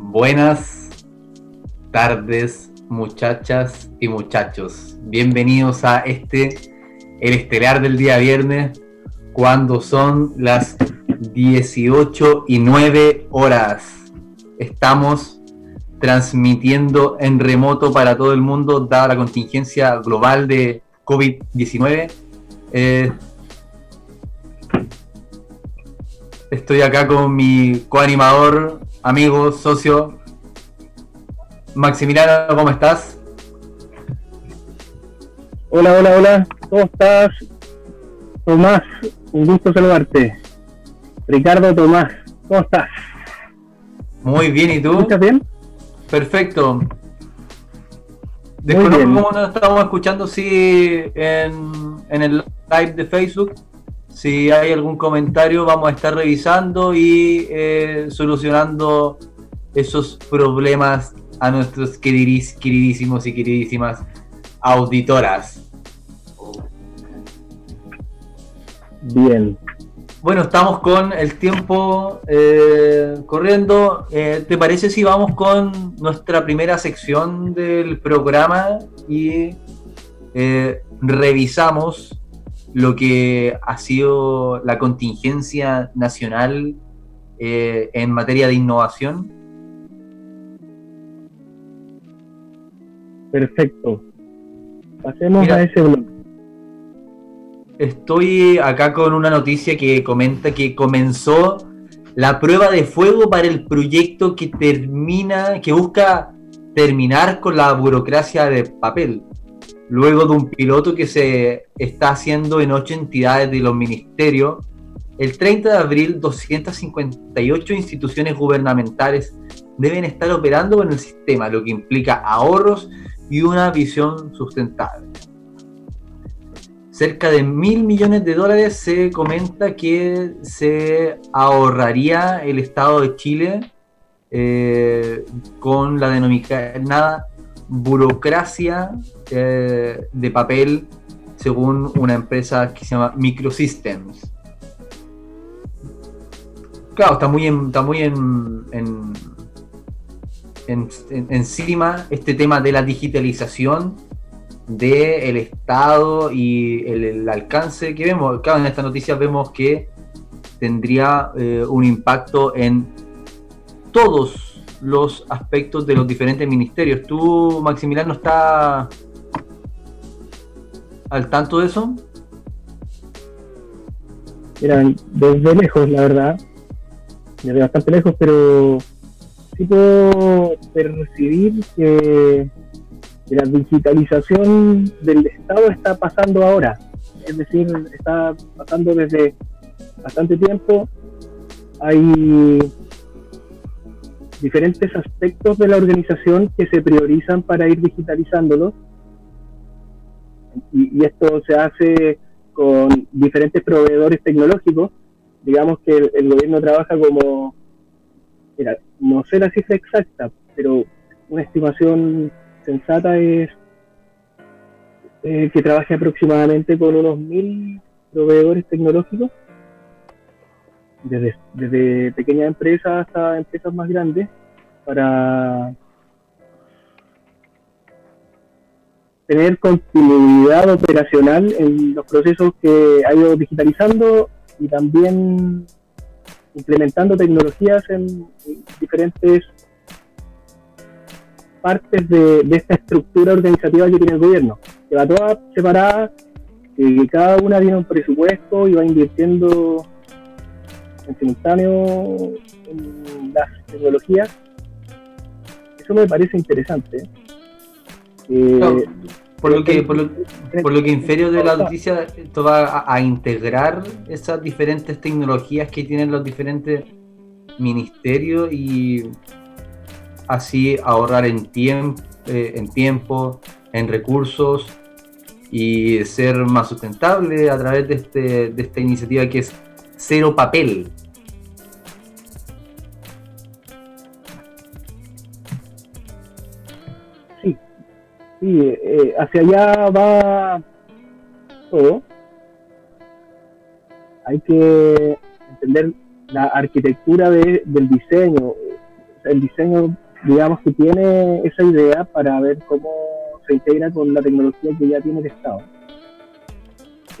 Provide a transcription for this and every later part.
Buenas tardes, muchachas y muchachos. Bienvenidos a este, el estelar del día viernes, cuando son las 18 y 9 horas. Estamos transmitiendo en remoto para todo el mundo, dada la contingencia global de COVID-19. Eh, estoy acá con mi coanimador, amigo, socio, Maximiliano, ¿cómo estás? Hola, hola, hola, ¿cómo estás? Tomás, un gusto saludarte. Ricardo Tomás, ¿cómo estás? Muy bien, ¿y tú? ¿Estás bien? Perfecto. Desconozco cómo nos estamos escuchando, si en, en el live de Facebook. Si hay algún comentario, vamos a estar revisando y eh, solucionando esos problemas a nuestros queridísimos y queridísimas auditoras. Bien. Bueno, estamos con el tiempo eh, corriendo. Eh, ¿Te parece si vamos con nuestra primera sección del programa y eh, revisamos lo que ha sido la contingencia nacional en materia de innovación? Perfecto. Pasemos a ese bloque. Estoy acá con una noticia que comenta que comenzó la prueba de fuego para el proyecto que termina, que busca terminar con la burocracia de papel. Luego de un piloto que se está haciendo en ocho entidades de los ministerios, el 30 de abril 258 instituciones gubernamentales deben estar operando con el sistema, lo que implica ahorros y una visión sustentable. Cerca de mil millones de dólares se comenta que se ahorraría el Estado de Chile eh, con la denominada burocracia eh, de papel según una empresa que se llama Microsystems. Claro, está muy, está muy en, encima este tema de la digitalización del Estado y el, alcance que vemos. Claro, en esta noticia vemos que tendría eh, un impacto en todos los aspectos de los diferentes ministerios. ¿Tú, Maximiliano, está al tanto de eso? Mira, desde lejos, la verdad, desde bastante lejos, pero sí puedo percibir que la digitalización del Estado está pasando ahora, es decir, está pasando desde bastante tiempo. Hay diferentes aspectos de la organización que se priorizan para ir digitalizándolo. Y, esto se hace con diferentes proveedores tecnológicos. Digamos que el, gobierno trabaja como, mira, no sé la cifra exacta, pero una estimación sensata es eh, que trabaje aproximadamente con unos mil proveedores tecnológicos, desde, pequeñas empresas hasta empresas más grandes, para tener continuidad operacional en los procesos que ha ido digitalizando y también implementando tecnologías en diferentes partes de, esta estructura organizativa que tiene el gobierno, que va toda separada, que cada una tiene un presupuesto y va invirtiendo en simultáneo en las tecnologías. Eso me parece interesante. Eh, por lo que, por lo, por lo que infiero de la noticia, esto va a, integrar esas diferentes tecnologías que tienen los diferentes ministerios y así ahorrar en, tiempo, eh, en tiempo, en recursos y ser más sustentable a través de, este, de esta iniciativa que es cero papel. Sí eh, hacia allá va todo. Hay que entender la arquitectura del diseño, el diseño, digamos que tiene esa idea para ver cómo se integra con la tecnología que ya tiene el Estado,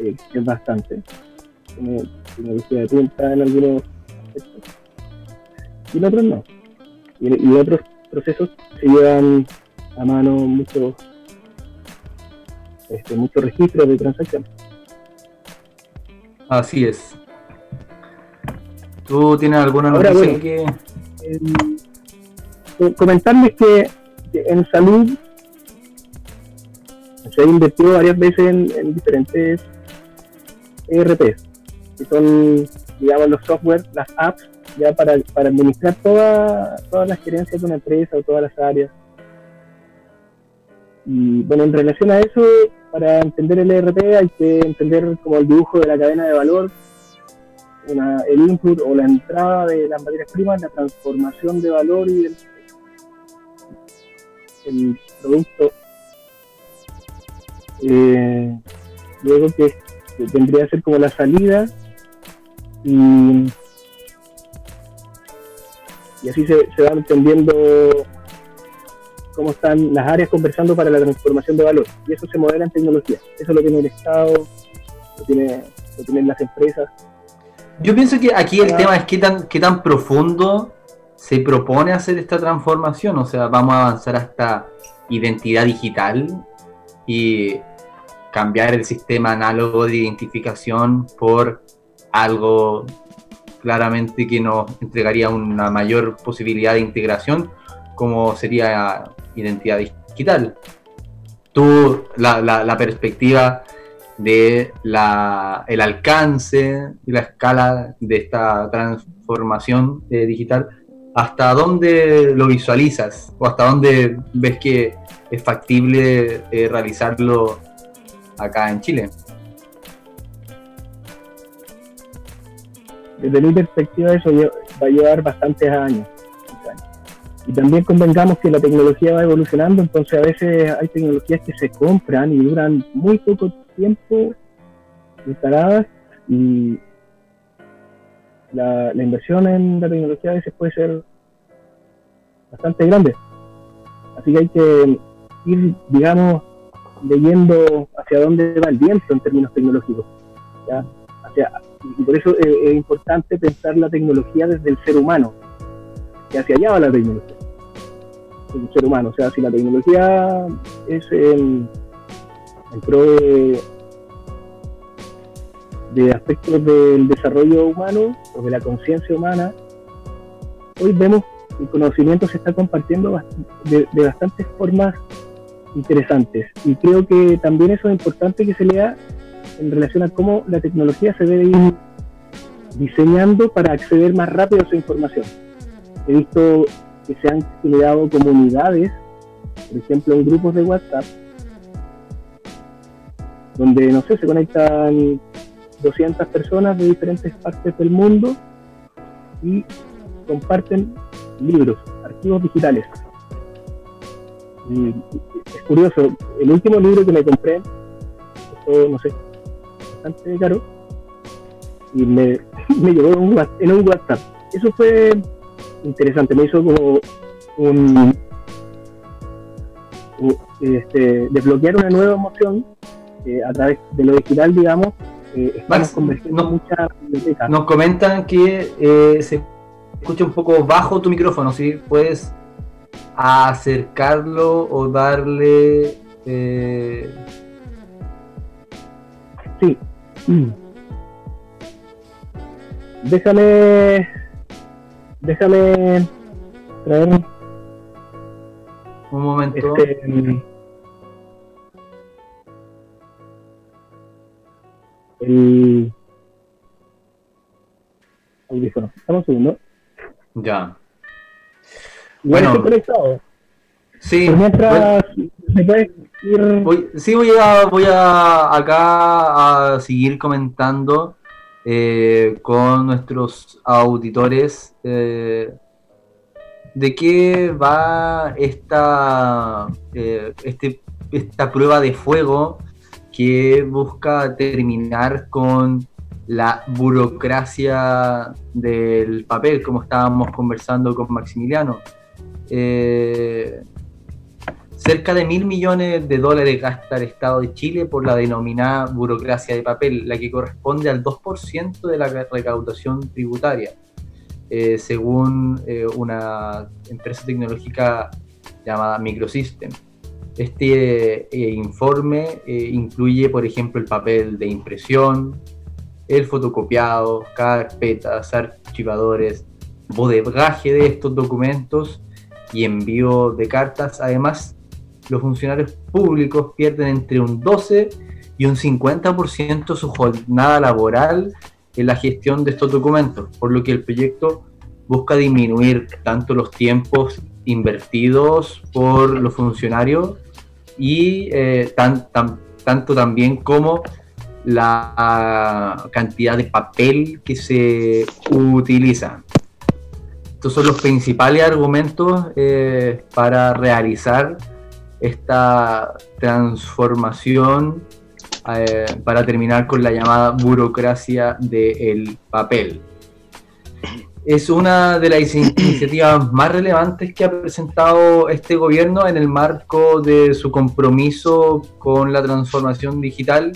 eh, es bastante. Tiene tecnología de punta en algunos aspectos, y en otros no. Y, y otros procesos se llevan a mano muchos este, muchos registros de transacciones. Así es. ¿Tú tienes alguna noticia que...? comentarles que, en salud se ha invertido varias veces en, diferentes ERPs, que son, digamos, los software, las apps, ya para, para administrar toda, todas las gerencias de una empresa o todas las áreas. Y bueno, en relación a eso, para entender el ERP hay que entender como el dibujo de la cadena de valor, el input o la entrada de las materias primas, la transformación de valor y el, producto. Eh, luego que, tendría que ser como la salida y, así se, se va entendiendo cómo están las áreas conversando para la transformación de valor. Y eso se modela en tecnología. Eso lo tiene el Estado, lo, tiene, lo tienen las empresas. Yo pienso que aquí el ah. tema es qué tan, qué tan profundo se propone hacer esta transformación. O sea, vamos a avanzar hasta identidad digital y cambiar el sistema análogo de identificación por algo claramente que nos entregaría una mayor posibilidad de integración, como sería identidad digital. Tú, la, la, perspectiva de la, el alcance y la escala de esta transformación eh, digital, ¿hasta dónde lo visualizas? ¿O hasta dónde ves que es factible eh, realizarlo acá en Chile? Desde mi perspectiva eso va a llevar bastantes años y también convengamos que la tecnología va evolucionando, entonces a veces hay tecnologías que se compran y duran muy poco tiempo instaladas y la, inversión en la tecnología a veces puede ser bastante grande. Así que hay que ir, digamos, leyendo hacia dónde va el viento en términos tecnológicos. y por eso es importante pensar la tecnología desde el ser humano, que hacia allá va la tecnología el ser humano. O sea, si la tecnología es en, pro de, aspectos del desarrollo humano o de la conciencia humana, hoy vemos que el conocimiento se está compartiendo de, bastantes formas interesantes. Y creo que también eso es importante que se lea en relación a cómo la tecnología se debe ir diseñando para acceder más rápido a esa información. He visto que se han creado comunidades, por ejemplo, en grupos de WhatsApp, donde, no sé, se conectan 200 personas de diferentes partes del mundo y comparten libros, archivos digitales. es curioso, el último libro que me compré, no sé, bastante caro, y me, me llegó en un WhatsApp. Eso fue interesante, me hizo como un, este, desbloquear una nueva emoción eh, a través de lo digital, digamos. Eh, estamos mucha Nos comentan que eh, se escucha un poco bajo tu micrófono, si puedes acercarlo o darle... Sí. Déjame déjame traer un momento. Este, el audífono. Estamos un segundo. Ya. Bueno, estoy conectado. Sí. mientras me puedes ir. Voy, sí, voy a, voy a acá a seguir comentando eh, con nuestros auditores eh, de qué va esta, eh, este, esta prueba de fuego que busca terminar con la burocracia del papel, como estábamos conversando con Maximiliano. Cerca de mil millones de dólares gasta el Estado de Chile por la denominada burocracia de papel, la que corresponde al 2% de la recaudación tributaria, eh, según eh, una empresa tecnológica llamada Microsystem. Este informe incluye, por ejemplo, el papel de impresión, el fotocopiado, carpetas, archivadores, bodegaje de estos documentos y envío de cartas. Además, los funcionarios públicos pierden entre un 12 y un 50% su jornada laboral en la gestión de estos documentos, por lo que el proyecto busca disminuir tanto los tiempos invertidos por los funcionarios y eh, tanto también como la cantidad de papel que se utiliza. Estos son los principales argumentos eh, para realizar esta transformación eh, para terminar con la llamada burocracia del papel. Es una de las iniciativas más relevantes que ha presentado este gobierno en el marco de su compromiso con la transformación digital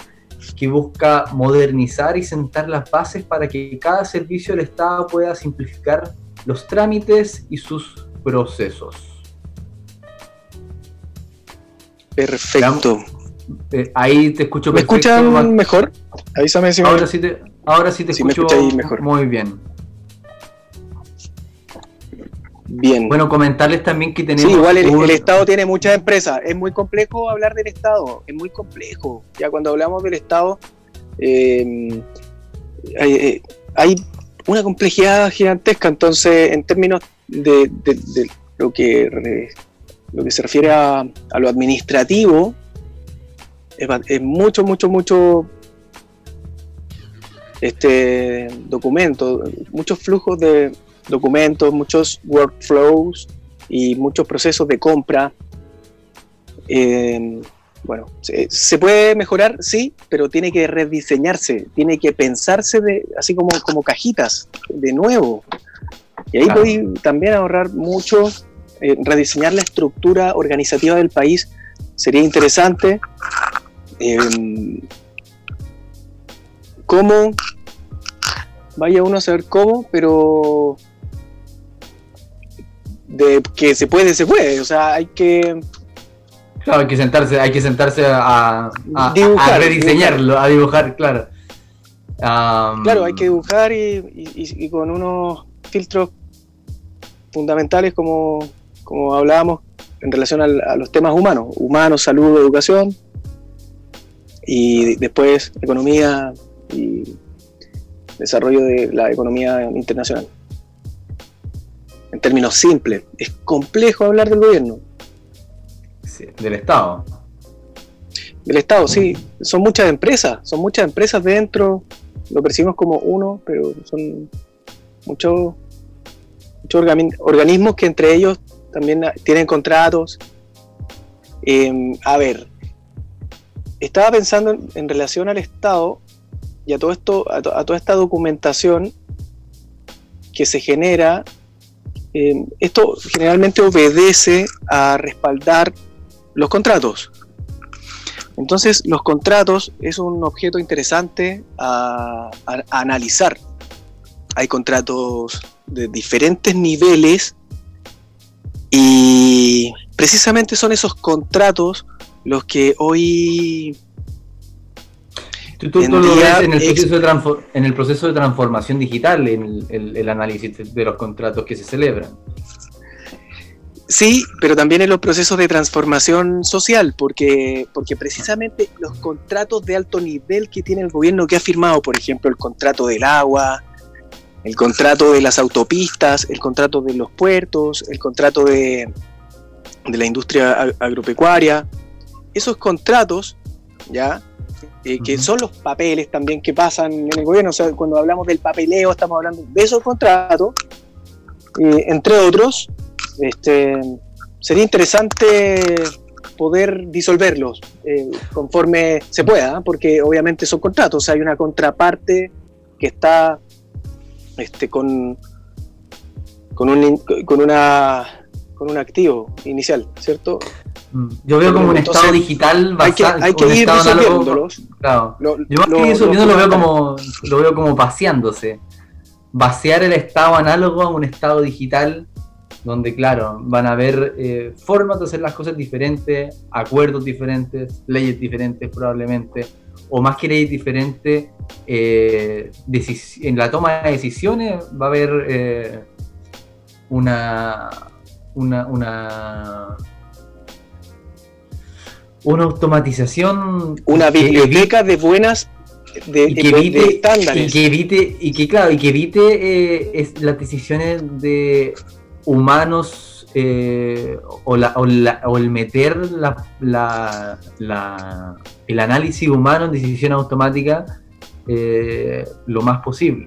que busca modernizar y sentar las bases para que cada servicio del Estado pueda simplificar los trámites y sus procesos. Perfecto. Eh, ahí te escucho ¿Me escuchan mejor? Avísame si ahora, sí te, ahora sí te escucho mejor. muy bien. Bien. Bueno, comentarles también que tenemos. Sí, igual el, Estado tiene muchas empresas. Es muy complejo hablar del Estado. Es muy complejo. Ya cuando hablamos del Estado, eh, eh, hay, una complejidad gigantesca. Entonces, en términos de, lo, que, lo que se refiere a, lo administrativo, es, mucho, mucho, mucho este documento, muchos flujos de, documentos, muchos workflows y muchos procesos de compra. Eh, bueno, se, puede mejorar, sí, pero tiene que rediseñarse, tiene que pensarse de, así como, como cajitas, de nuevo. Y ahí voy también a ahorrar mucho, eh, rediseñar la estructura organizativa del país sería interesante. Eh, ¿Cómo? Vaya uno a saber cómo, pero de que se puede, se puede. O sea, hay que. Claro, hay que sentarse, hay que sentarse a, a, rediseñarlo, a dibujar, claro. claro, hay que dibujar y, con unos filtros fundamentales como, como hablábamos en relación a los temas humanos, humanos, salud, educación, y después economía y desarrollo de la economía internacional en términos simples. Es complejo hablar del gobierno. del Estado. Del Estado, sí. Son muchas empresas, son muchas empresas dentro. Lo percibimos como uno, pero son muchos muchos organismos que entre ellos también tienen contratos. Em, a ver, estaba pensando en, relación al Estado y a todo esto, a toda esta documentación que se genera eh, esto generalmente obedece a respaldar los contratos. Entonces, los contratos es un objeto interesante a, analizar. Hay contratos de diferentes niveles y precisamente son esos contratos los que hoy Tú, lo ves en el, proceso de en el proceso de transformación digital, en el, análisis de los contratos que se celebran. Sí, pero también en los procesos de transformación social, porque, porque precisamente los contratos de alto nivel que tiene el gobierno que ha firmado, por ejemplo, el contrato del agua, el contrato de las autopistas, el contrato de los puertos, el contrato de, de la industria agropecuaria, esos contratos, ¿ya? Eh, que son los papeles también que pasan en el gobierno. O sea, cuando hablamos del papeleo, estamos hablando de esos contratos, eh, entre otros. Este, sería interesante poder disolverlos eh, conforme se pueda, porque obviamente son contratos, hay una contraparte que está este, con, con, un, con, una, con un activo inicial, ¿cierto? Mm. Yo veo como un estado digital bastante. Hay que, ir resolviéndolos. Claro. Lo, yo más que eso, lo, veo como, lo veo como vaciándose. Vaciar el estado análogo a un estado digital donde, claro, van a haber eh, formas de hacer las cosas diferentes, acuerdos diferentes, leyes diferentes probablemente, o más que leyes diferentes, eh, en la toma de decisiones va a haber eh, una, una, una una automatización una biblioteca de buenas de, y que evite, estándares. y que evite y que claro y que evite eh, las decisiones de humanos eh, o, la, o, el meter la, el análisis humano en decisión automática eh, lo más posible.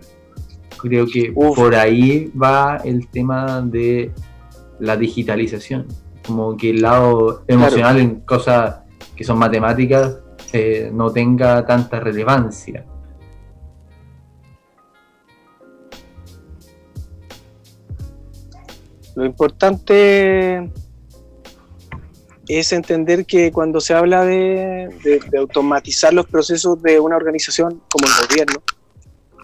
Creo que por ahí va el tema de la digitalización. Como que el lado emocional en cosas que son matemáticas eh, no tenga tanta relevancia. Lo importante es entender que cuando se habla de, automatizar los procesos de una organización como el gobierno,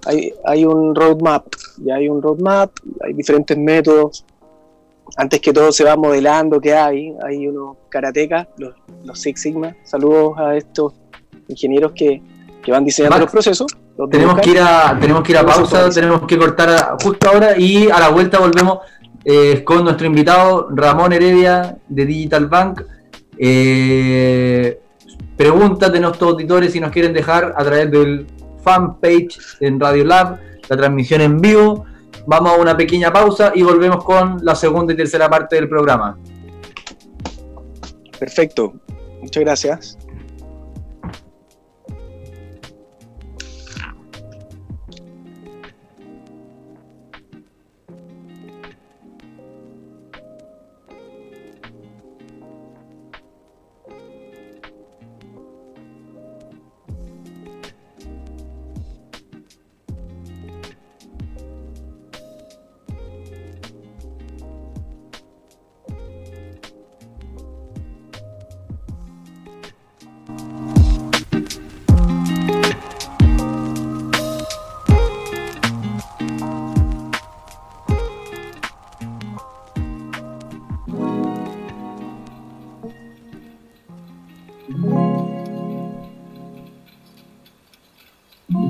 hay, hay un roadmap, ya hay un roadmap, hay diferentes métodos, antes que todo se va modelando qué hay. Hay unos karatecas, los, los Six Sigma. Saludos a estos ingenieros que, van diseñando los procesos. tenemos, que ir a, tenemos que ir a pausa, tenemos que cortar justo ahora y a la vuelta volvemos eh, con nuestro invitado Ramón Heredia de Digital Bank. Eh, preguntas de nuestros auditores si nos quieren dejar a través del fanpage en Radio Lab, la transmisión en vivo Vamos a una pequeña pausa y volvemos con la segunda y tercera parte del programa. Perfecto. Muchas gracias.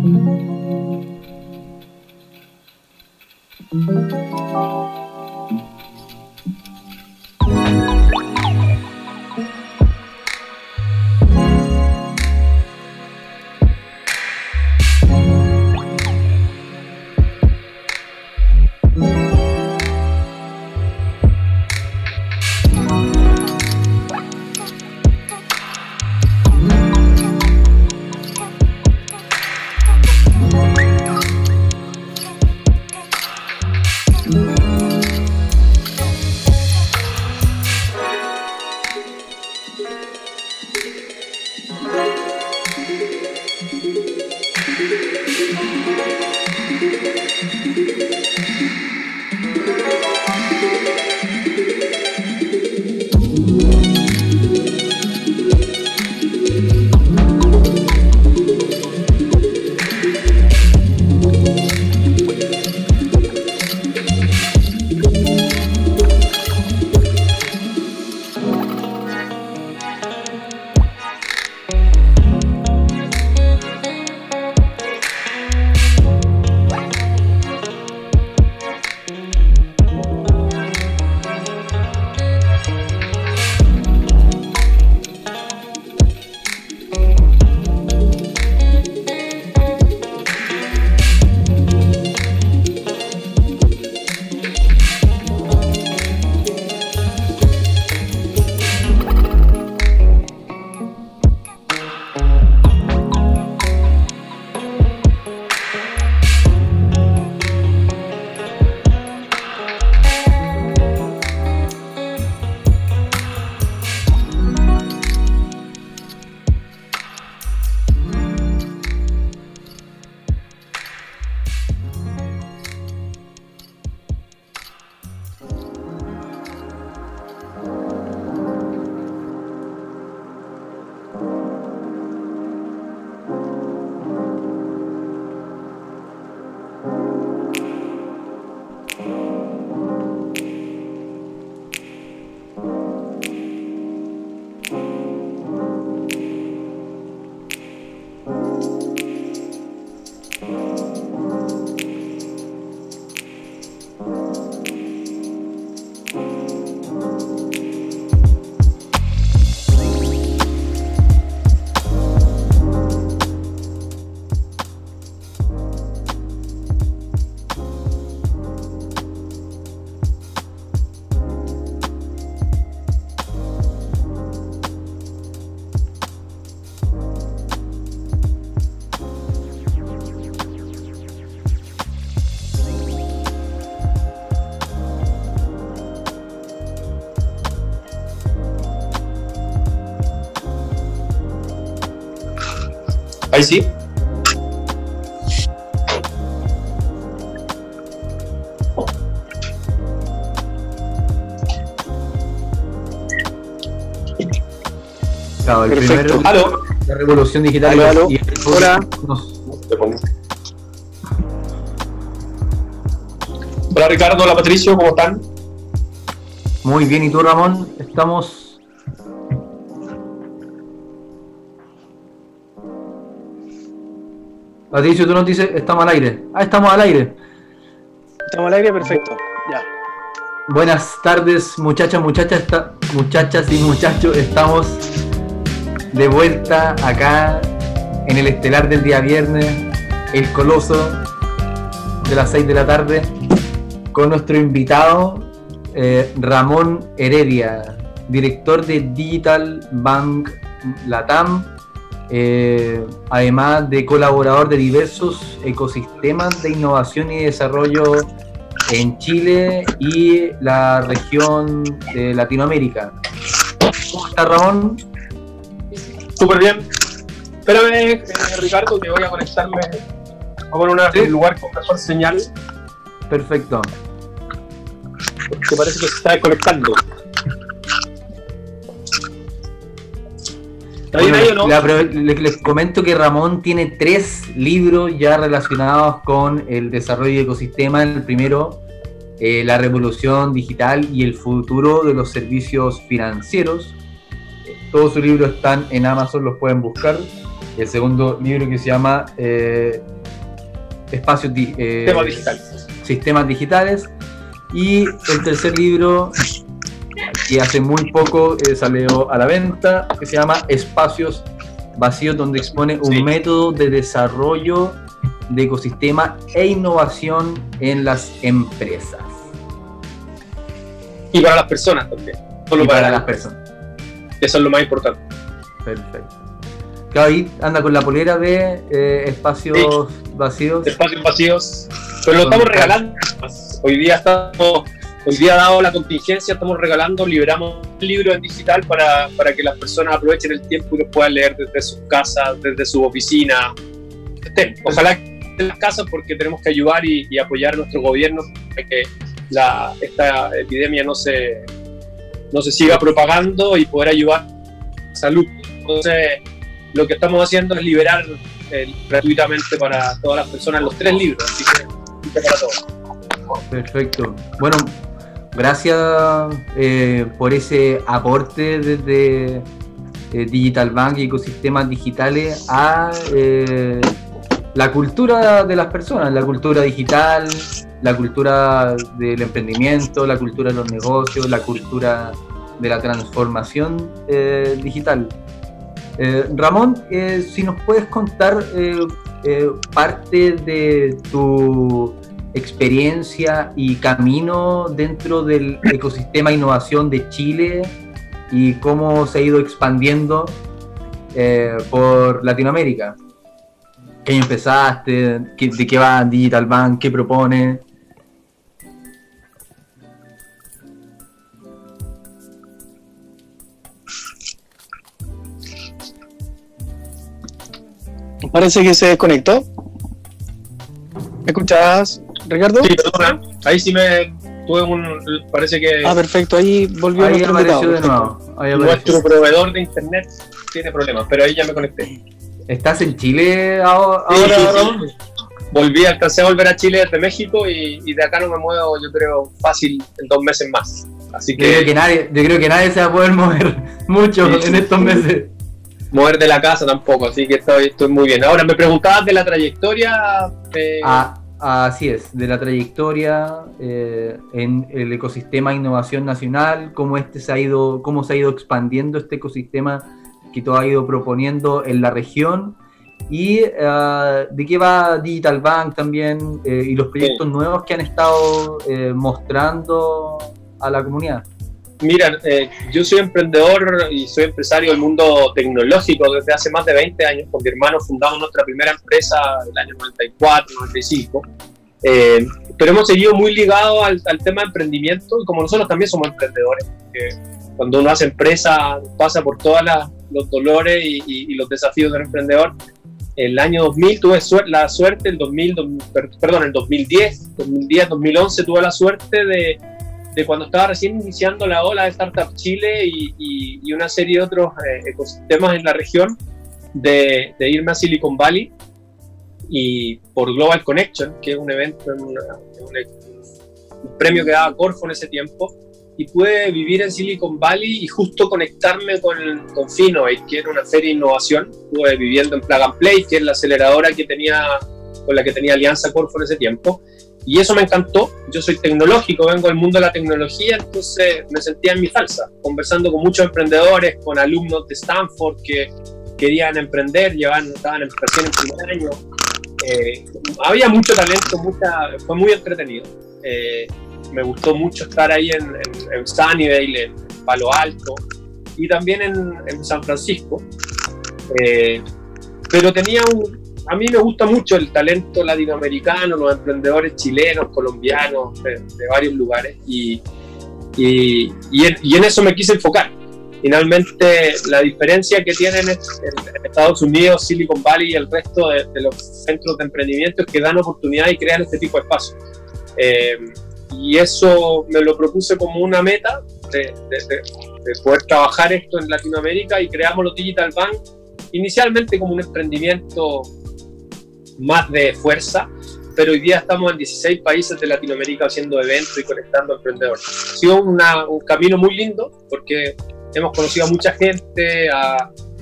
thank you Ahí sí. Claro, el Perfecto. primero, Aló. la revolución digital Aló, aló. y el Hola. nos- Hola Ricardo, hola Patricio, ¿cómo están? Muy bien, ¿y tú Ramón? Estamos... Patricio, tú nos dices, estamos al aire. Ah, estamos al aire. Estamos al aire, perfecto. Ya. Buenas tardes, muchachas, muchachas, muchachas y muchachos. Estamos de vuelta acá en el estelar del día viernes, el coloso de las 6 de la tarde, con nuestro invitado eh, Ramón Heredia, director de Digital Bank Latam, eh, además de colaborador de diversos ecosistemas de innovación y desarrollo en Chile y la región de Latinoamérica. ¿Cómo está Ramón? Súper bien. Espérame, eh, Ricardo, que voy a conectarme. Vamos a poner Sí. un lugar con mejor señal, Perfecto. porque parece que se está desconectando. Bueno, no? la les comento que Ramón tiene tres libros ya relacionados con el desarrollo de ecosistemas. El primero, eh, La revolución digital y el futuro de los servicios financieros. Todos sus libros están en Amazon, los pueden buscar. El segundo libro que se llama eh, Espacios eh, Tema digital. sistemas digitales. Y el tercer libro, que hace muy poco eh, salió a la venta, que se llama Espacios Vacíos, donde expone un Sí. método de desarrollo de ecosistema e innovación en las empresas. Y para las personas también. Solo y para, para las las personas. Eso es lo más importante. Perfecto. Claro, ahí anda con la polera de eh, Espacios Vacíos. Espacios vacíos. Pero lo estamos regalando. Hoy día estamos. Hoy día, dado la contingencia, estamos regalando, liberamos un libro en digital para, para que las personas aprovechen el tiempo y lo puedan leer desde sus casas, desde su oficina. Estén. Ojalá en las casas porque tenemos que ayudar y, y apoyar a nuestro gobierno para que la, esta epidemia no se, no se siga propagando y poder ayudar a la salud. Entonces, lo que estamos haciendo es liberar eh, gratuitamente para todas las personas los tres libros, así que para todos. Perfecto. Bueno, gracias eh, por ese aporte desde eh, Digital Bank y ecosistemas digitales a eh, la cultura de las personas, la cultura digital, la cultura del emprendimiento, la cultura de los negocios, la cultura de la transformación digital. Ramón, si nos puedes contar parte de tu experiencia y camino dentro del ecosistema innovación de Chile y cómo se ha ido expandiendo eh, por Latinoamérica. ¿Qué empezaste? ¿Qué- ¿De qué va Digital Bank? ¿Qué propone? Parece que se desconectó. ¿Me Ricardo? Sí, perdona, ahí sí me tuve un. Parece que Ah, perfecto, ahí volvió Ahí nuestro apareció invitado. de nuevo. Ahí apareció. nuestro proveedor de internet tiene problemas, pero ahí ya me conecté. ¿Estás en Chile ahora? Sí, ahora, sí, sí. Ramón? Volví, alcancé a volver a Chile desde México y, y de acá no me muevo, yo creo, fácil en dos meses más. Así Yo creo que que nadie, yo creo que nadie se va a poder mover mucho en estos meses. mover de la casa tampoco, así que estoy, estoy muy bien. Ahora, me preguntabas de la trayectoria. eh, Ah, así es, de la trayectoria eh, en el ecosistema innovación nacional, cómo este se ha ido, cómo se ha ido expandiendo este ecosistema que todo ha ido proponiendo en la región y eh, de qué va Digital Bank también eh, y los proyectos nuevos que han estado eh, mostrando a la comunidad. Mira, eh, yo soy emprendedor y soy empresario del mundo tecnológico desde hace más de 20 años. Con mi hermano fundamos nuestra primera empresa en el año 94, 95. Eh, pero hemos seguido muy ligados al, al tema de emprendimiento y como nosotros también somos emprendedores, cuando uno hace empresa pasa por todos los dolores y, y- y los desafíos del emprendedor. el año 2000 tuve la suerte, el 2000, perdón, el 2010, 2010, 2011 tuve la suerte de, de cuando estaba recién iniciando la ola de Startup Chile y, y, una serie de otros eh, ecosistemas en la región, de, de, irme a Silicon Valley y por Global Connection, que es un evento, un, un premio que daba Corfo en ese tiempo, y pude vivir en Silicon Valley y justo conectarme con, con Finovate, que era una feria de innovación. Estuve viviendo en Plug and Play, que es la aceleradora que tenía, con la que tenía alianza Corfo en ese tiempo. Y eso me encantó. Yo soy tecnológico, vengo del mundo de la tecnología, entonces me sentía en mi salsa, conversando con muchos emprendedores, con alumnos de Stanford que querían emprender, llevaban, estaban en en primer año. Eh, había mucho talento, mucha, fue muy entretenido. Eh, me gustó mucho estar ahí en, en, Sunnyvale, en Palo Alto y también en, San Francisco. Eh, pero tenía un, a mí me gusta mucho el talento latinoamericano, los emprendedores chilenos, colombianos, de, varios lugares, y, y, en, eso me quise enfocar. Finalmente, la diferencia que tienen en Estados Unidos, Silicon Valley y el resto de, los centros de emprendimiento es que dan oportunidad y crean este tipo de espacios. Eh, y eso me lo propuse como una meta de, poder trabajar esto en Latinoamérica y creamos los Digital Bank inicialmente como un emprendimiento más de fuerza, pero hoy día estamos en 16 países de Latinoamérica haciendo eventos y conectando emprendedores. Ha sido un camino muy lindo porque hemos conocido a mucha gente,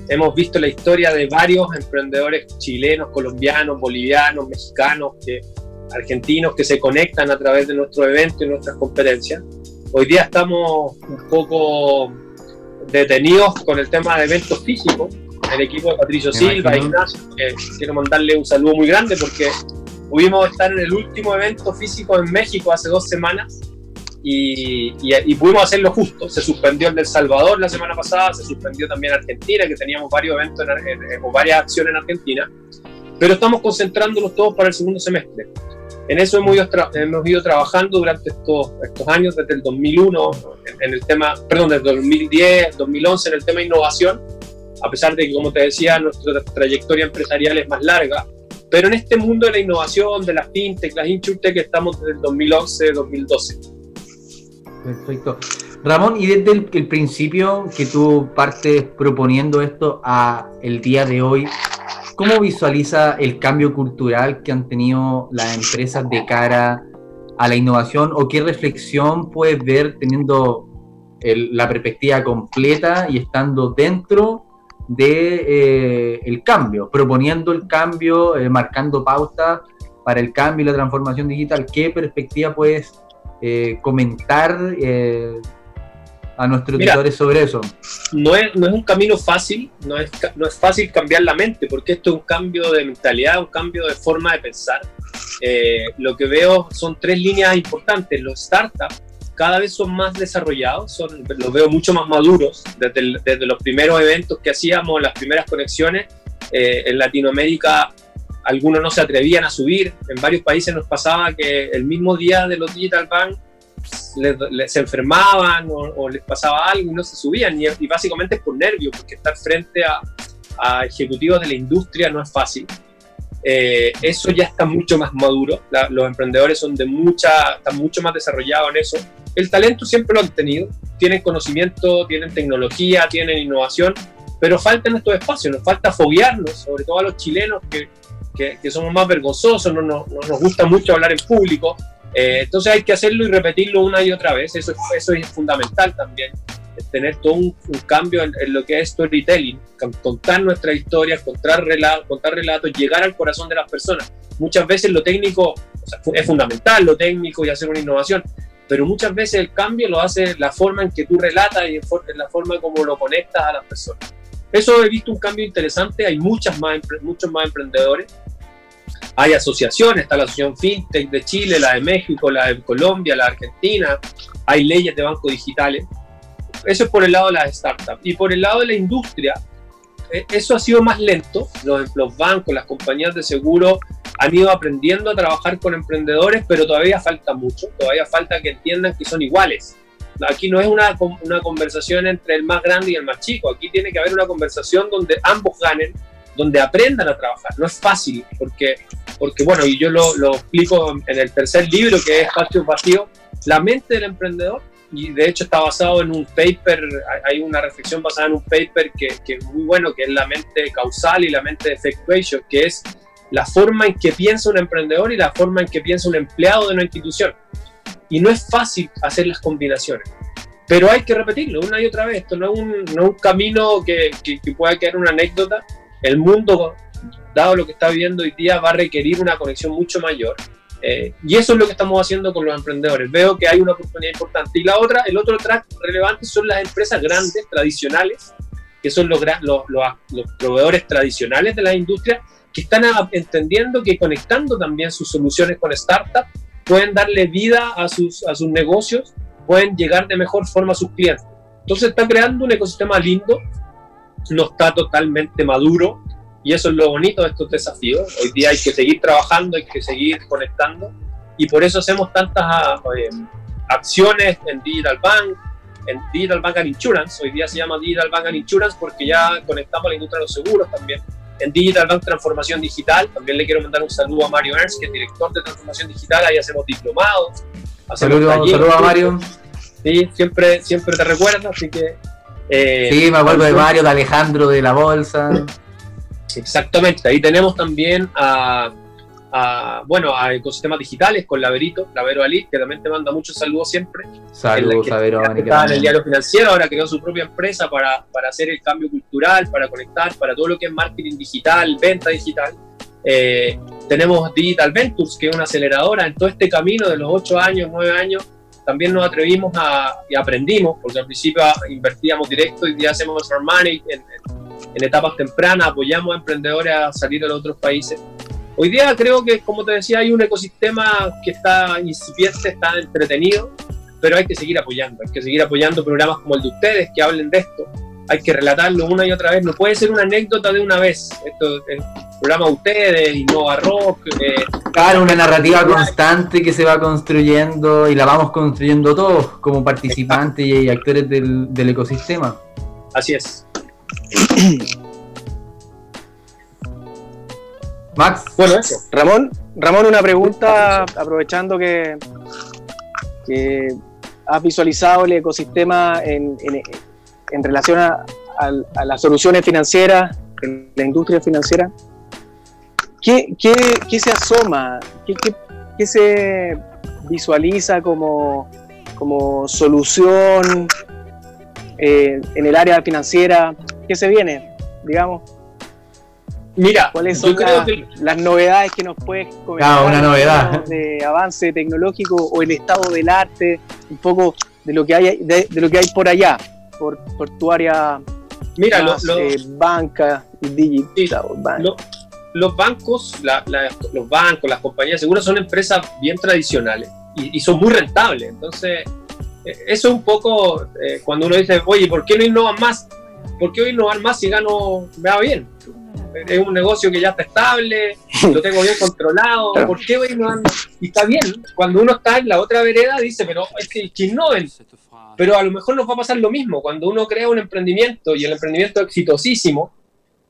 hemos visto la historia de varios emprendedores chilenos, colombianos, bolivianos, mexicanos argentinos que se conectan a través de nuestro evento y nuestras conferencias. Hoy día estamos un poco detenidos con el tema de eventos físicos. El equipo de Patricio Silva, Ignacio, quiero mandarle un saludo muy grande porque pudimos estar en el último evento físico en México hace dos semanas y, y, pudimos hacerlo justo. Se suspendió el del Salvador la semana pasada, se suspendió también Argentina, que teníamos varios eventos o varias acciones en Argentina, pero estamos concentrándonos todos para el segundo semestre. En eso hemos ido, hemos ido trabajando durante estos, estos años, desde el 2001, en, el tema, perdón, desde el 2010, 2011, en el tema de innovación, a pesar de que, como te decía, nuestra trayectoria empresarial es más larga. Pero en este mundo de la innovación, de las fintech, las insurtech, estamos desde el 2011, 2012. Perfecto. Ramón, y desde el, principio que tú partes proponiendo esto a el día de hoy, ¿Cómo visualiza el cambio cultural que han tenido las empresas de cara a la innovación o qué reflexión puedes ver teniendo la perspectiva completa y estando dentro de eh, el cambio, proponiendo el cambio, eh, marcando pautas para el cambio y la transformación digital? ¿Qué perspectiva puedes eh, comentar a nuestros editores sobre eso? No es, no es un camino fácil, no es, no es fácil cambiar la mente, porque esto es un cambio de mentalidad, un cambio de forma de pensar. Eh, lo que veo son tres líneas importantes. Los startups cada vez son más desarrollados, son, los veo mucho más maduros. Desde, desde los primeros eventos que hacíamos, las primeras conexiones, eh, en Latinoamérica algunos no se atrevían a subir. En varios países nos pasaba que el mismo día de los Digital Bank se enfermaban o, les pasaba algo y no se subían. Y, básicamente es por nervio, porque estar frente a, ejecutivos de la industria no es fácil. Eh, eso ya está mucho más maduro. los emprendedores son de mucha, están mucho más desarrollados en eso. El talento siempre lo han tenido. Tienen conocimiento, tienen tecnología, tienen innovación, pero faltan estos espacios. Nos falta foguearnos, sobre todo a los chilenos que, que, somos más vergonzosos, no, no, no, nos gusta mucho hablar en público. Eh, entonces hay que hacerlo y repetirlo una y otra vez, eso, eso es fundamental también, tener todo un, cambio en, lo que es storytelling, contar nuestras historias, contar, contar relatos, llegar al corazón de las personas. Muchas veces lo técnico es fundamental, lo técnico y hacer una innovación, pero muchas veces el cambio lo hace la forma en que tú relatas y en la forma como lo conectas a las personas. Eso he visto un cambio interesante, hay muchas más, muchos más emprendedores hay asociaciones, está la Asociación FinTech de Chile, la de México, la de Colombia, la de Argentina, hay leyes de bancos digitales. Eso es por el lado de las startups. Y por el lado de la industria, eso ha sido más lento. Los, los bancos, las compañías de seguro han ido aprendiendo a trabajar con emprendedores, pero todavía falta mucho. Todavía falta que entiendan que son iguales. Aquí no es una, una conversación entre el más grande y el más chico. Aquí tiene que haber una conversación donde ambos ganen, donde aprendan a trabajar. No es fácil, porque, porque bueno, y yo lo, lo explico en el tercer libro, que es Espacio Vacío, la mente del emprendedor, y de hecho está basado en un paper, hay una reflexión basada en un paper que, que es muy bueno, que es la mente causal y la mente effectuation, que es la forma en que piensa un emprendedor y la forma en que piensa un empleado de una institución. Y no es fácil hacer las combinaciones pero hay que repetirlo una y otra vez. Esto no es un, no es un camino que, que, que, pueda quedar una anécdota. El mundo, dado lo que está viviendo hoy día, va a requerir una conexión mucho mayor. Eh, y eso es lo que estamos haciendo con los emprendedores. Veo que hay una oportunidad importante. Y la otra, el otro track relevante son las empresas grandes, tradicionales, que son los, los, los, los proveedores tradicionales de la industria, que están entendiendo que conectando también sus soluciones con startups, pueden darle vida a sus, a sus negocios pueden llegar de mejor forma a sus clientes. Entonces está creando un ecosistema lindo, no está totalmente maduro y eso es lo bonito de estos desafíos. Hoy día hay que seguir trabajando, hay que seguir conectando y por eso hacemos tantas eh, acciones en Digital Bank, en Digital Bank and Insurance. Hoy día se llama Digital Bank and Insurance porque ya conectamos a la industria de los seguros también. En Digital Bank Transformación Digital, también le quiero mandar un saludo a Mario Ernst, que es director de Transformación Digital. Ahí hacemos diplomados. Saludos saludo a Mario. Sí, siempre, siempre te recuerda, así que... Eh, sí, me acuerdo de Mario, de Alejandro, de la Bolsa. Exactamente, ahí tenemos también a, a, bueno, a ecosistemas digitales con Laverito, Lavero Ali, que también te manda muchos saludos siempre. Saludos, Lavero Ali. Estaba en el diario financiero, ahora creó su propia empresa para, para, hacer el cambio cultural, para conectar, para todo lo que es marketing digital, venta digital. Eh, tenemos Digital Ventures, que es una aceleradora en todo este camino de los 8 años, 9 años también nos atrevimos a, y aprendimos, porque al principio invertíamos directo y ya hacemos smart money en, en, etapas tempranas, apoyamos a emprendedores a salir a los otros países. Hoy día creo que, como te decía, hay un ecosistema que está incipiente, está entretenido, pero hay que seguir apoyando, hay que seguir apoyando programas como el de ustedes que hablen de esto, hay que relatarlo una y otra vez, no puede ser una anécdota de una vez. Esto, el programa de ustedes, Innova Rock. Eh, claro, una narrativa constante que se va construyendo y la vamos construyendo todos como participantes y actores del, del ecosistema. Así es. Max. Bueno. Ramón, Ramón, una pregunta, aprovechando que, que has visualizado el ecosistema en, en, en relación a, a, las soluciones financieras, en la industria financiera, ¿qué, qué, qué se asoma? ¿Qué, qué, se visualiza como, como solución eh, en el área financiera? ¿Qué se viene, digamos? Mira, ¿cuáles son las, que... las, novedades que nos puedes comentar? Ah, una novedad. De avance tecnológico o el estado del arte, un poco de lo que hay, de, de lo que hay por allá por, por tu área Mira, más, lo, lo, eh, banca y digital. Sí, lo, los bancos, la, la, los bancos, las compañías seguras son empresas bien tradicionales y, y son muy rentables. Entonces, eso es un poco eh, cuando uno dice, oye, ¿por qué no innovan más? ¿Por qué innovar más si gano, me va bien? Es un negocio que ya está estable, lo tengo bien controlado, ¿por qué voy a innovar más? Y está bien, cuando uno está en la otra vereda dice, pero es que, que innoven, pero a lo mejor nos va a pasar lo mismo. Cuando uno crea un emprendimiento y el emprendimiento es exitosísimo,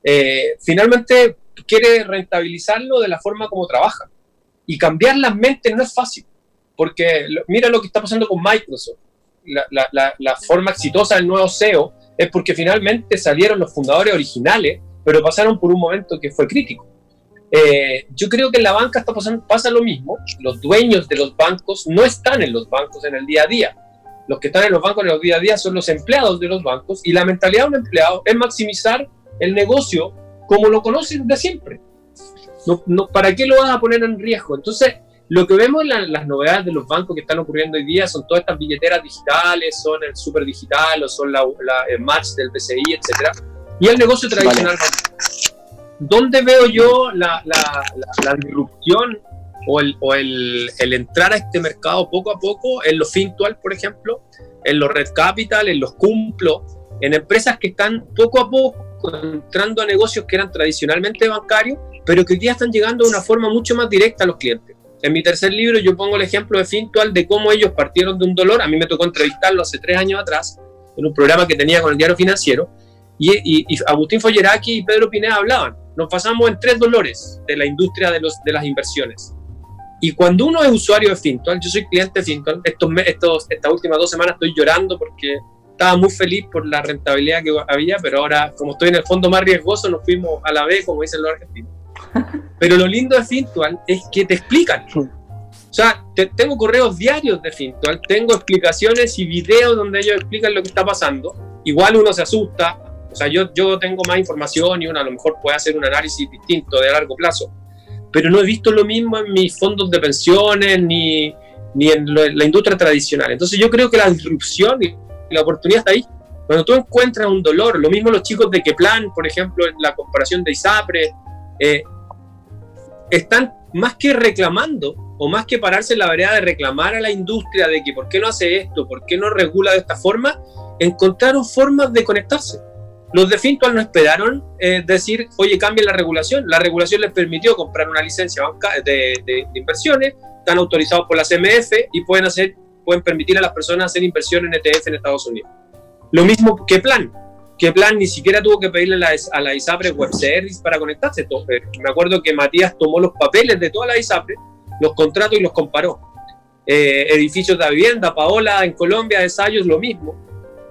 eh, finalmente quiere rentabilizarlo de la forma como trabaja. Y cambiar las mentes no es fácil, porque mira lo que está pasando con Microsoft. La, la, la, forma exitosa del nuevo CEO es porque finalmente salieron los fundadores originales, pero pasaron por un momento que fue crítico. Eh, yo creo que en la banca está pasando, pasa lo mismo. Los dueños de los bancos no están en los bancos en el día a día los que están en los bancos en el día a día son los empleados de los bancos y la mentalidad de un empleado es maximizar el negocio como lo conocen de siempre. No, no, ¿Para qué lo vas a poner en riesgo? Entonces, lo que vemos en las novedades de los bancos que están ocurriendo hoy día son todas estas billeteras digitales, son el super digital o son la, la, el match del PCI, etc. Y el negocio tradicional. Vale. ¿Dónde veo yo la, la, la disrupción o, el, o el, el, entrar a este mercado poco a poco en los Fintual, por ejemplo, en los Red Capital, en los Cumplo, en empresas que están poco a poco entrando a negocios que eran tradicionalmente bancarios, pero que hoy día están llegando de una forma mucho más directa a los clientes. En mi tercer libro yo pongo el ejemplo de Fintual de cómo ellos partieron de un dolor. A mí me tocó entrevistarlo hace tres años atrás en un programa que tenía con el diario financiero y, y, y Agustín Folleraki y Pedro Pineda hablaban nos pasamos en tres dolores de la industria de, los, de las inversiones. Y cuando uno es usuario de Fintual, yo soy cliente de Fintual, estos, estos, estas últimas dos semanas estoy llorando porque estaba muy feliz por la rentabilidad que había, pero ahora, como estoy en el fondo más riesgoso, nos fuimos a la B, como dicen los argentinos. Pero lo lindo de Fintual es que te explican. O sea, tengo correos diarios de Fintual, tengo explicaciones y videos donde ellos explican lo que está pasando. Igual uno se asusta, o sea, yo, yo tengo más información y uno a lo mejor puede hacer un análisis distinto de largo plazo, pero no he visto lo mismo en mis fondos de pensiones ni, ni en la industria tradicional. Entonces yo creo que la disrupción la oportunidad está ahí. Cuando tú encuentras un dolor, lo mismo los chicos de Keplan, por ejemplo, en la comparación de ISAPRE, eh, están más que reclamando o más que pararse en la vereda de reclamar a la industria de que por qué no hace esto, por qué no regula de esta forma, encontraron formas de conectarse. Los de Fintual no esperaron eh, decir, oye, cambien la regulación. La regulación les permitió comprar una licencia de, de, de inversiones, están autorizados por la CMF y pueden hacer pueden permitir a las personas hacer inversión en ETF en Estados Unidos. Lo mismo que Plan, que Plan ni siquiera tuvo que pedirle a la, ISAPRE Web Service para conectarse. Eh, me acuerdo que Matías tomó los papeles de toda la ISAPRE, los contratos y los comparó. Eh, edificios de vivienda, Paola en Colombia, ensayos, lo mismo.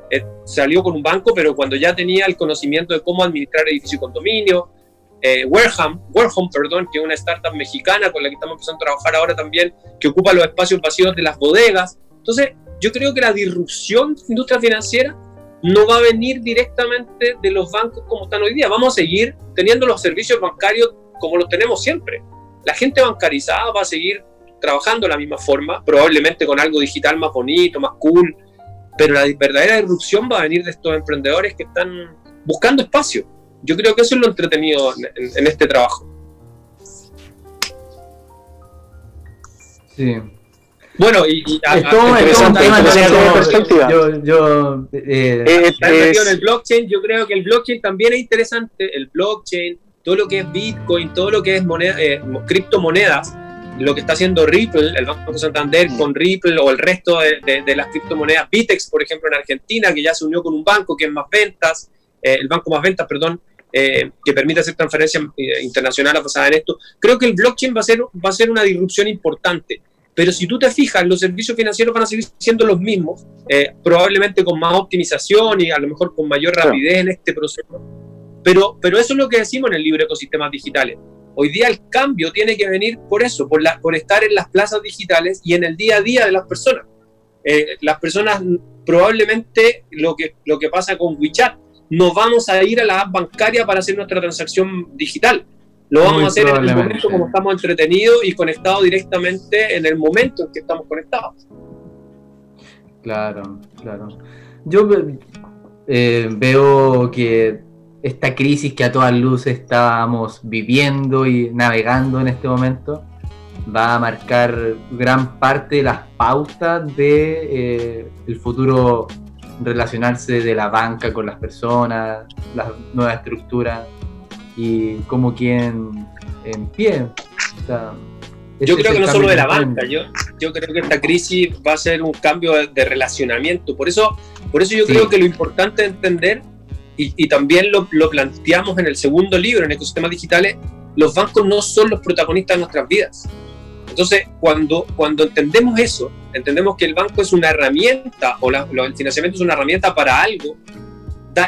Eh, salió con un banco, pero cuando ya tenía el conocimiento de cómo administrar edificios y condominio, eh, Wareham, perdón, que es una startup mexicana con la que estamos empezando a trabajar ahora también, que ocupa los espacios vacíos de las bodegas. Entonces, yo creo que la disrupción de la industria financiera no va a venir directamente de los bancos como están hoy día. Vamos a seguir teniendo los servicios bancarios como los tenemos siempre. La gente bancarizada va a seguir trabajando de la misma forma, probablemente con algo digital más bonito, más cool, pero la verdadera disrupción va a venir de estos emprendedores que están buscando espacio. Yo creo que eso es lo entretenido en, este trabajo. Sí, bueno, y, y es todo, un tema de perspectiva. Yo, yo eh, eh, en el blockchain, yo creo que el blockchain también es interesante. El blockchain, todo lo que es Bitcoin, todo lo que es moneda, eh, criptomonedas, lo que está haciendo Ripple, el Banco Santander mm. con Ripple o el resto de, de, las criptomonedas, Bitex, por ejemplo, en Argentina, que ya se unió con un banco que es más ventas, el banco más ventas, perdón, que permite hacer transferencias internacionales basadas en esto. Creo que el blockchain va a ser, va a ser una disrupción importante. Pero si tú te fijas, los servicios financieros van a seguir siendo los mismos, eh, probablemente con más optimización y a lo mejor con mayor rapidez en este proceso. Pero, pero eso es lo que decimos en el libro Ecosistemas Digitales. Hoy día el cambio tiene que venir por eso, por, la, por estar en las plazas digitales y en el día a día de las personas. Eh, las personas probablemente lo que, lo que pasa con WeChat, no vamos a ir a la app bancaria para hacer nuestra transacción digital lo vamos a hacer en el momento como estamos entretenidos y conectados directamente en el momento en que estamos conectados. Claro, claro. Yo eh, veo que esta crisis que a todas luces estábamos viviendo y navegando en este momento va a marcar gran parte de las pautas de eh, el futuro relacionarse de la banca con las personas, las nuevas estructuras y como quien en pie. yo creo que no solo de la banca, yo, yo creo que esta crisis va a ser un cambio de, relacionamiento. Por eso, por eso yo creo que lo importante es entender, y, y también lo, lo, planteamos en el segundo libro, en Ecosistemas Digitales, los bancos no son los protagonistas de nuestras vidas. Entonces, cuando, cuando entendemos eso, entendemos que el banco es una herramienta, o la, el financiamiento es una herramienta para algo,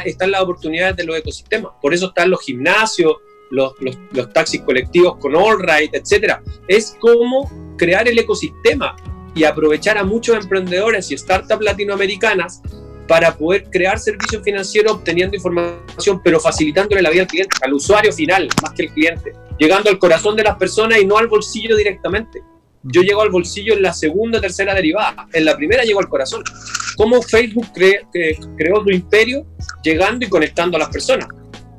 están las oportunidades de los ecosistemas. Por eso están los gimnasios, los, los, taxis colectivos con All Right, etc. Es como crear el ecosistema y aprovechar a muchos emprendedores y startups latinoamericanas para poder crear servicios financieros obteniendo información, pero facilitándole la vida al cliente, al usuario final, más que el cliente, llegando al corazón de las personas y no al bolsillo directamente. Yo llego al bolsillo en la segunda, tercera derivada, en la primera llego al corazón. ¿Cómo Facebook creó su imperio llegando y conectando a las personas.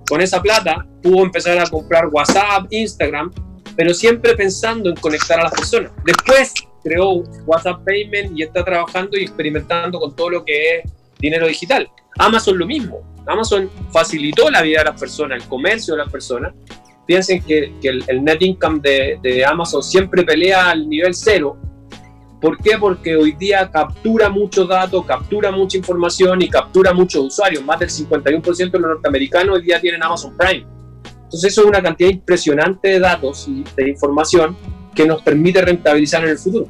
Con esa plata pudo empezar a comprar WhatsApp, Instagram, pero siempre pensando en conectar a las personas. Después creó WhatsApp Payment y está trabajando y experimentando con todo lo que es dinero digital. Amazon lo mismo. Amazon facilitó la vida de las personas, el comercio de las personas. Piensen que, el, net income de, de Amazon siempre pelea al nivel cero ¿Por qué? Porque hoy día captura mucho datos, captura mucha información y captura muchos usuarios. Más del 51% de los norteamericanos hoy día tienen Amazon Prime. Entonces eso es una cantidad impresionante de datos y de información que nos permite rentabilizar en el futuro.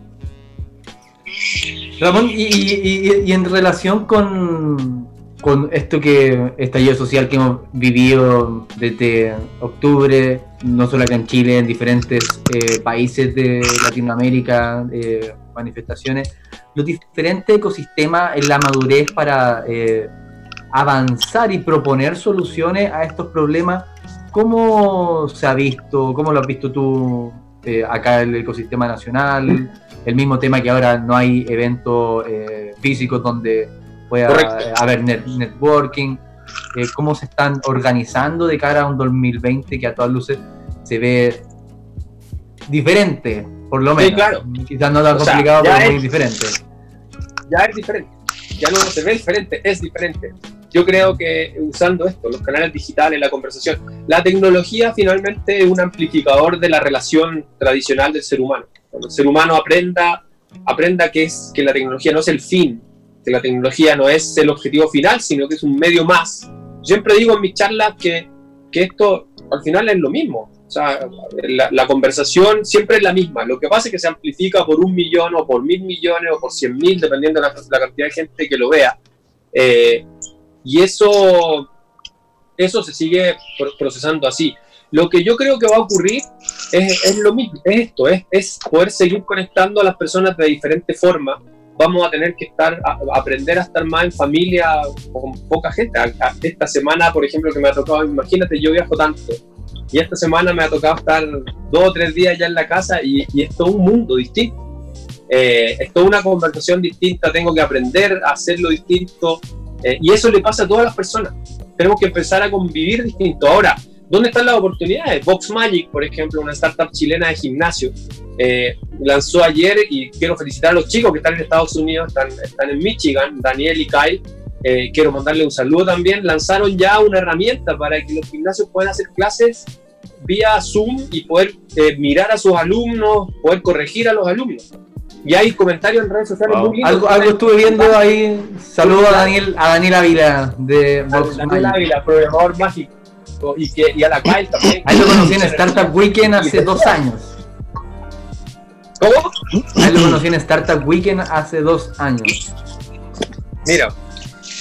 Ramón, y, en relación con, con esto que estallido social que hemos vivido desde octubre, no solo acá en Chile, en diferentes eh, países de Latinoamérica, eh, manifestaciones, los diferentes ecosistemas en la madurez para eh, avanzar y proponer soluciones a estos problemas, ¿cómo se ha visto? ¿Cómo lo has visto tú acá en el ecosistema nacional? El mismo tema que ahora no hay eventos físicos donde pueda haber networking. cómo se están organizando de cara a un 2020 que a todas luces se ve diferente, por lo menos. claro. Quizás no tan complicado, pero muy diferente. Ya es diferente. Ya no se ve diferente, es diferente. Yo creo que usando esto, los canales digitales, la conversación, la tecnología finalmente es un amplificador de la relación tradicional del ser humano. Cuando el ser humano aprenda, aprenda que, es, que la tecnología no es el fin, que la tecnología no es el objetivo final, sino que es un medio más. Siempre digo en mis charlas que, que esto al final es lo mismo. O sea, la, conversación siempre es la misma. Lo que pasa es que se amplifica por un millón o por mil millones o por cien mil, dependiendo de la, cantidad de gente que lo vea. Eh, y eso, eso se sigue procesando así. Lo que yo creo que va a ocurrir es, es lo mismo, es esto, es, es poder seguir conectando a las personas de diferentes formas vamos a tener que estar, aprender a estar más en familia con poca gente. esta semana, por ejemplo, que me ha tocado, imagínate, yo viajo tanto, y esta semana me ha tocado estar dos o tres días ya en la casa y, es todo un mundo distinto. Eh, es toda una conversación distinta, tengo que aprender a hacerlo distinto, eh, y eso le pasa a todas las personas. Tenemos que empezar a convivir distinto. Ahora, ¿dónde están las oportunidades? Vox Magic, por ejemplo, una startup chilena de gimnasio, eh, lanzó ayer y quiero felicitar a los chicos que están en Estados Unidos, están, están en Michigan, Daniel y Kyle. Eh, quiero mandarle un saludo también. Lanzaron ya una herramienta para que los gimnasios puedan hacer clases vía Zoom y poder eh, mirar a sus alumnos, poder corregir a los alumnos. Y hay comentarios en redes sociales muy lindos. Algo, estuve viendo ahí. Saludo a Daniel, a Daniel Ávila de Vox Daniel Ávila, programador mágico. Y, que, y a la Kyle también. Ahí lo conocí en Startup Weekend hace dos años. ¿Cómo? Ahí lo conocí en Startup Weekend hace dos años. Mira,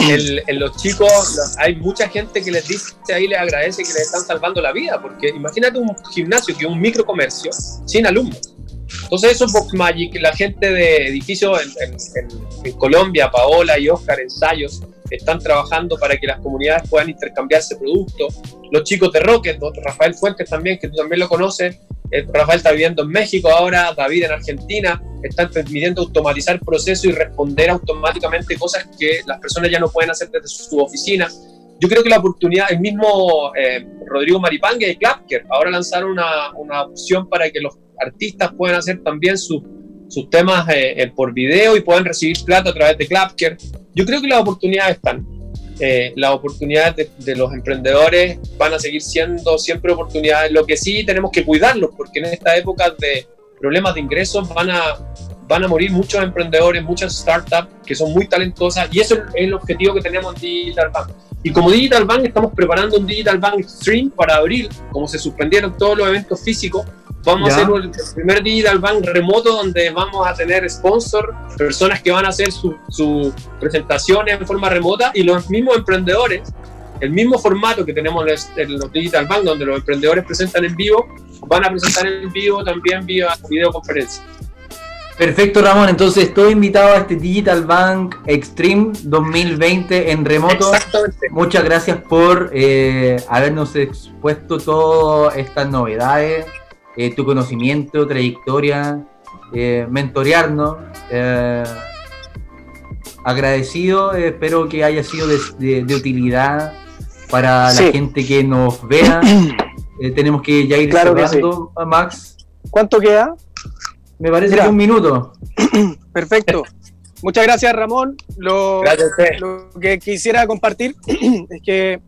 en los chicos hay mucha gente que les dice ahí, les agradece que les están salvando la vida, porque imagínate un gimnasio que es un microcomercio sin alumnos. Entonces eso es Box Magic, la gente de edificios en, en, Colombia, Paola y Oscar, ensayos, están trabajando para que las comunidades puedan intercambiarse productos. Los chicos de Rocket, Rafael Fuentes también, que tú también lo conoces, eh, Rafael está viviendo en México ahora, David en Argentina, están permitiendo automatizar procesos y responder automáticamente cosas que las personas ya no pueden hacer desde su oficina. Yo creo que la oportunidad, el mismo eh, Rodrigo Maripangue de Clapker, ahora lanzaron una, una, opción para que los artistas puedan hacer también sus temas eh, por video y puedan recibir plata a través de Clapker. Yo creo que las oportunidades están. Eh, las oportunidades de, los emprendedores van a seguir siendo siempre oportunidades. Lo que sí tenemos que cuidarlos, porque en esta época de problemas de ingresos van a, van a morir muchos emprendedores, muchas startups que son muy talentosas y eso es el objetivo que tenemos en Digital Bank. Y como Digital Bank estamos preparando un Digital Bank Stream para abril, como se suspendieron todos los eventos físicos, Vamos a hacer el primer Digital Bank remoto donde vamos a tener sponsor, personas que van a hacer sus su presentaciones en forma remota y los mismos emprendedores, el mismo formato que tenemos en los Digital Bank donde los emprendedores presentan en vivo, van a presentar en vivo también vía videoconferencia. Perfecto, Ramón. Entonces, estoy invitado a este Digital Bank Extreme 2020 en remoto. Exactamente. Muchas gracias por eh, habernos expuesto todas estas novedades eh, tu conocimiento, trayectoria, eh, mentorearnos. Eh, agradecido, espero que haya sido de, utilidad para la gente que nos vea. tenemos que ya ir claro cerrando, Max. ¿Cuánto queda? Me parece que un minuto. Perfecto. Muchas gracias, Ramón. Lo, lo que quisiera compartir es que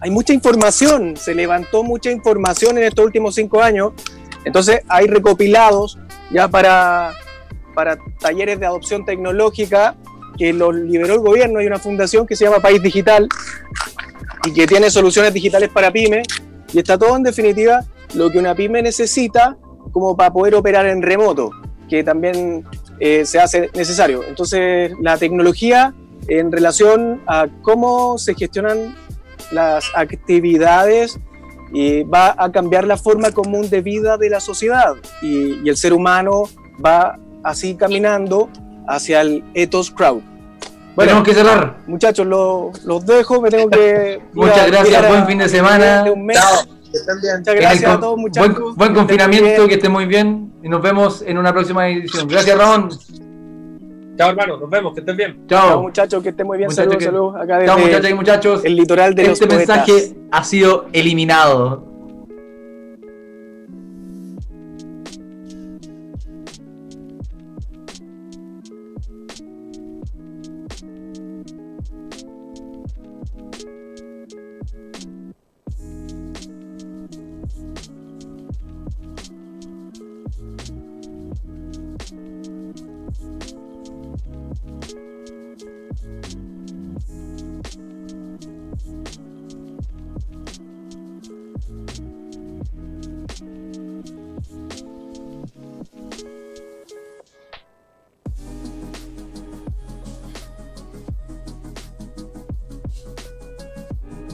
hay mucha información, se levantó mucha información en estos últimos cinco años, entonces hay recopilados ya para, para talleres de adopción tecnológica que los liberó el gobierno, hay una fundación que se llama País Digital y que tiene soluciones digitales para pymes Y está todo en definitiva lo que una pyme necesita como para poder operar en remoto, que también eh, se hace necesario. Entonces, la tecnología en relación a cómo se gestionan las actividades y va a cambiar la forma común de vida de la sociedad y, el ser humano va así caminando hacia el ethos crowd. Bueno, tenemos que cerrar. Muchachos, los dejo, me tengo que... Muchas gracias, buen fin de semana. Muchas gracias a todos, muchachos. Buen, confinamiento, que estén muy bien y nos vemos en una próxima edición. Gracias, Ramón. Chao, hermano, nos vemos, que estén bien. Chao, muchachos, que estén muy bien. Saludos, saludos. Acá Chao, muchachos y muchachos. El litoral de este los mensaje ha sido eliminado.